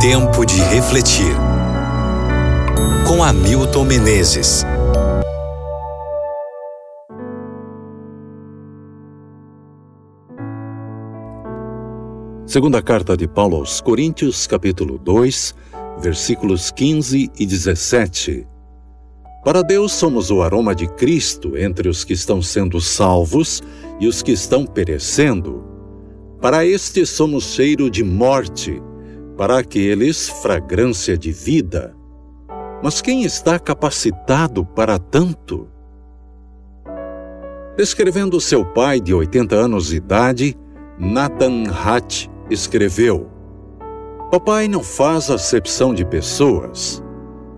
Tempo de refletir. Com Hamilton Menezes. Segunda carta de Paulo aos Coríntios, capítulo 2, versículos 15 e 17. Para Deus somos o aroma de Cristo entre os que estão sendo salvos e os que estão perecendo. Para estes somos cheiro de morte, para aqueles fragrância de vida. Mas quem está capacitado para tanto? Descrevendo seu pai de 80 anos de idade, Nathan Hatt escreveu: Papai não faz acepção de pessoas.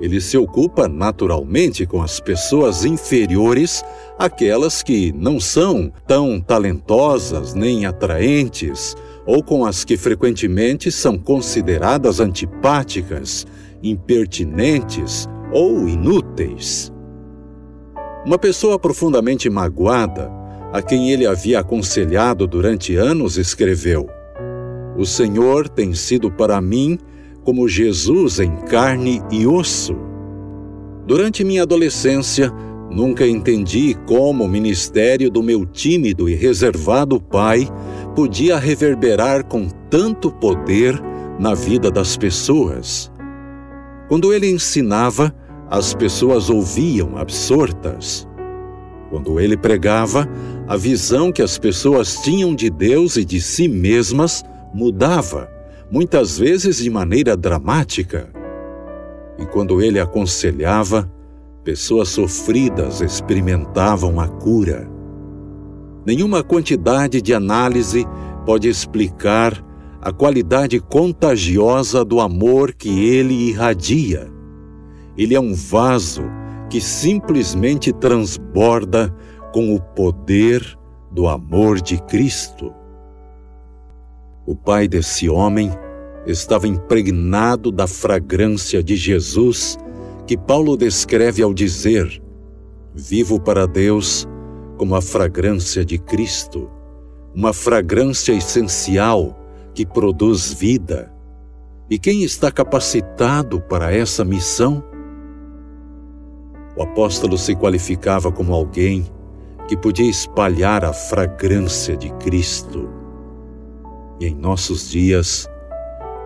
Ele se ocupa naturalmente com as pessoas inferiores, aquelas que não são tão talentosas nem atraentes, ou com as que frequentemente são consideradas antipáticas, impertinentes ou inúteis. Uma pessoa profundamente magoada, a quem ele havia aconselhado durante anos, escreveu: o Senhor tem sido para mim como Jesus em carne e osso. Durante minha adolescência, nunca entendi como o ministério do meu tímido e reservado pai podia reverberar com tanto poder na vida das pessoas. Quando ele ensinava, as pessoas ouviam absortas. Quando ele pregava, a visão que as pessoas tinham de Deus e de si mesmas mudava, muitas vezes de maneira dramática. E quando ele aconselhava, pessoas sofridas experimentavam a cura. Nenhuma quantidade de análise pode explicar a qualidade contagiosa do amor que ele irradia. Ele é um vaso que simplesmente transborda com o poder do amor de Cristo. O pai desse homem estava impregnado da fragrância de Jesus que Paulo descreve ao dizer: Vivo para Deus como a fragrância de Cristo, uma fragrância essencial que produz vida. E quem está capacitado para essa missão? O apóstolo se qualificava como alguém que podia espalhar a fragrância de Cristo e em nossos dias,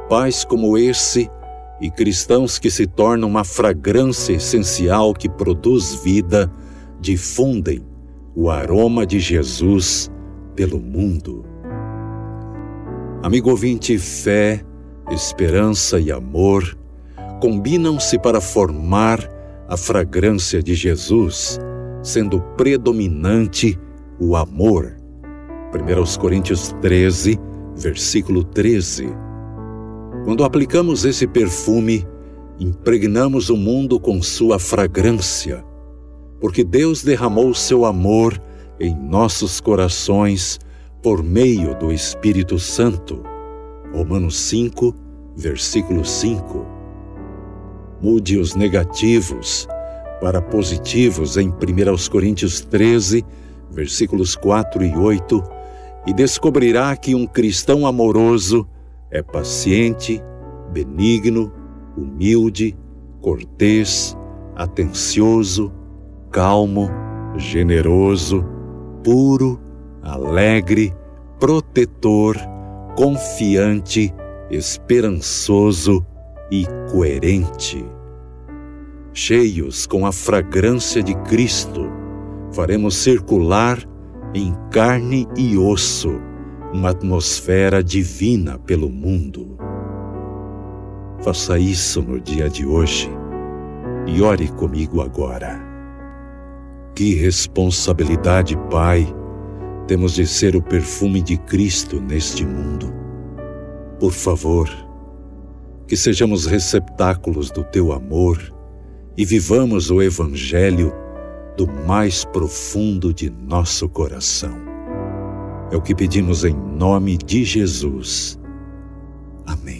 pais como esse e cristãos que se tornam uma fragrância essencial que produz vida, difundem o aroma de Jesus pelo mundo. Amigo ouvinte, fé, esperança e amor combinam-se para formar a fragrância de Jesus, sendo predominante o amor. 1 Coríntios 13, versículo 13. Quando aplicamos esse perfume, impregnamos o mundo com sua fragrância, porque Deus derramou seu amor em nossos corações por meio do Espírito Santo. Romanos 5, versículo 5. Mude os negativos para positivos em 1 Coríntios 13, versículos 4 e 8 e descobrirá que um cristão amoroso é paciente, benigno, humilde, cortês, atencioso, calmo, generoso, puro, alegre, protetor, confiante, esperançoso e coerente. Cheios com a fragrância de Cristo, faremos circular em carne e osso, uma atmosfera divina pelo mundo. Faça isso no dia de hoje e ore comigo agora. Que responsabilidade, Pai, temos de ser o perfume de Cristo neste mundo. Por favor, que sejamos receptáculos do Teu amor e vivamos o Evangelho do mais profundo de nosso coração. É o que pedimos em nome de Jesus. Amém.